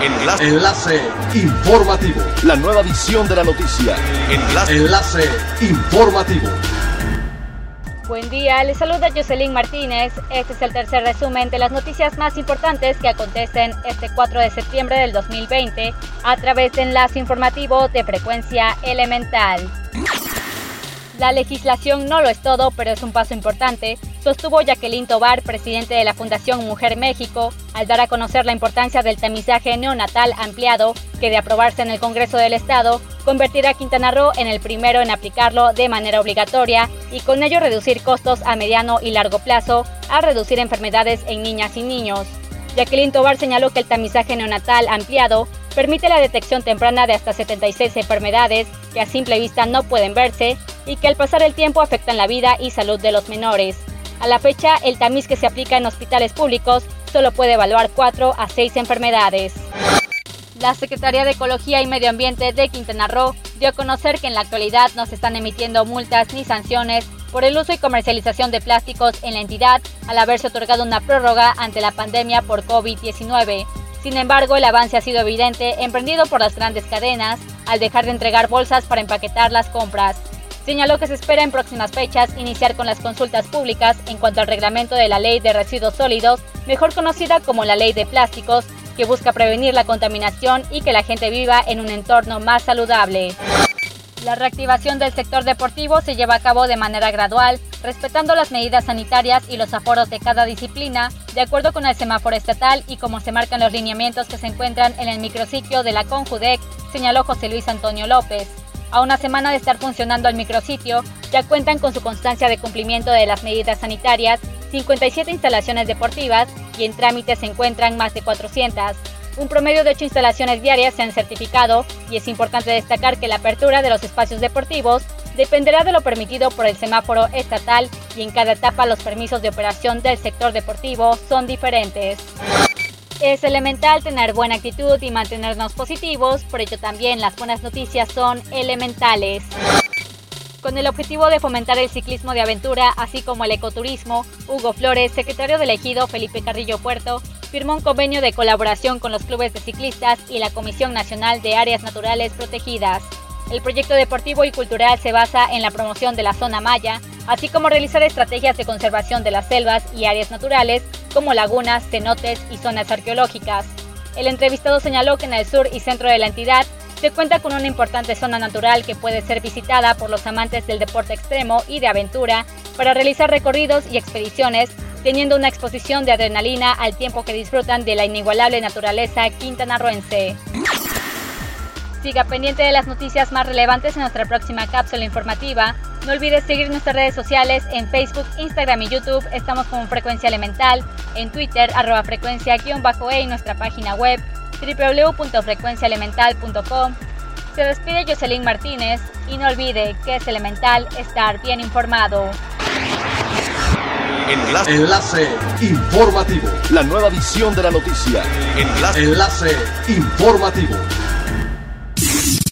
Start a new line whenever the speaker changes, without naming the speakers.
Enlace. Enlace informativo.
La nueva edición de la noticia.
Enlace. Enlace informativo.
Buen día, les saluda Jocelyn Martínez. Este es el tercer resumen de las noticias más importantes que acontecen este 4 de septiembre del 2020 a través de enlace informativo de frecuencia elemental. La legislación no lo es todo, pero es un paso importante, sostuvo Jacqueline Tobar, presidente de la Fundación Mujer México, al dar a conocer la importancia del tamizaje neonatal ampliado, que de aprobarse en el Congreso del Estado, convertirá a Quintana Roo en el primero en aplicarlo de manera obligatoria y con ello reducir costos a mediano y largo plazo, a reducir enfermedades en niñas y niños. Jacqueline Tobar señaló que el tamizaje neonatal ampliado permite la detección temprana de hasta 76 enfermedades que a simple vista no pueden verse y que al pasar el tiempo afectan la vida y salud de los menores. A la fecha, el tamiz que se aplica en hospitales públicos solo puede evaluar 4 a 6 enfermedades. La Secretaría de Ecología y Medio Ambiente de Quintana Roo dio a conocer que en la actualidad no se están emitiendo multas ni sanciones por el uso y comercialización de plásticos en la entidad al haberse otorgado una prórroga ante la pandemia por COVID-19. Sin embargo, el avance ha sido evidente emprendido por las grandes cadenas al dejar de entregar bolsas para empaquetar las compras. Señaló que se espera en próximas fechas iniciar con las consultas públicas en cuanto al reglamento de la Ley de Residuos Sólidos, mejor conocida como la Ley de Plásticos, que busca prevenir la contaminación y que la gente viva en un entorno más saludable. La reactivación del sector deportivo se lleva a cabo de manera gradual, respetando las medidas sanitarias y los aforos de cada disciplina, de acuerdo con el semáforo estatal y como se marcan los lineamientos que se encuentran en el micrositio de la Conjudec, señaló José Luis Antonio López. A una semana de estar funcionando el micrositio, ya cuentan con su constancia de cumplimiento de las medidas sanitarias 57 instalaciones deportivas y en trámite se encuentran más de 400. Un promedio de 8 instalaciones diarias se han certificado y es importante destacar que la apertura de los espacios deportivos dependerá de lo permitido por el semáforo estatal y en cada etapa los permisos de operación del sector deportivo son diferentes. Es elemental tener buena actitud y mantenernos positivos, por ello también las buenas noticias son elementales. Con el objetivo de fomentar el ciclismo de aventura, así como el ecoturismo, Hugo Flores, secretario del ejido Felipe Carrillo Puerto, firmó un convenio de colaboración con los clubes de ciclistas y la Comisión Nacional de Áreas Naturales Protegidas. El proyecto deportivo y cultural se basa en la promoción de la zona maya, así como realizar estrategias de conservación de las selvas y áreas naturales como lagunas, cenotes y zonas arqueológicas. El entrevistado señaló que en el sur y centro de la entidad se cuenta con una importante zona natural que puede ser visitada por los amantes del deporte extremo y de aventura para realizar recorridos y expediciones, teniendo una exposición de adrenalina al tiempo que disfrutan de la inigualable naturaleza quintanarroense. Siga pendiente de las noticias más relevantes en nuestra próxima cápsula informativa. No olvides seguir nuestras redes sociales en Facebook, Instagram y YouTube. Estamos como Frecuencia Elemental, en Twitter, arroba frecuencia-e y nuestra página web www.frecuenciaelemental.com. Se despide Jocelyn Martínez y no olvide que es elemental estar bien informado.
Enlace. Enlace informativo.
La nueva edición de la noticia.
Enlace. Enlace informativo.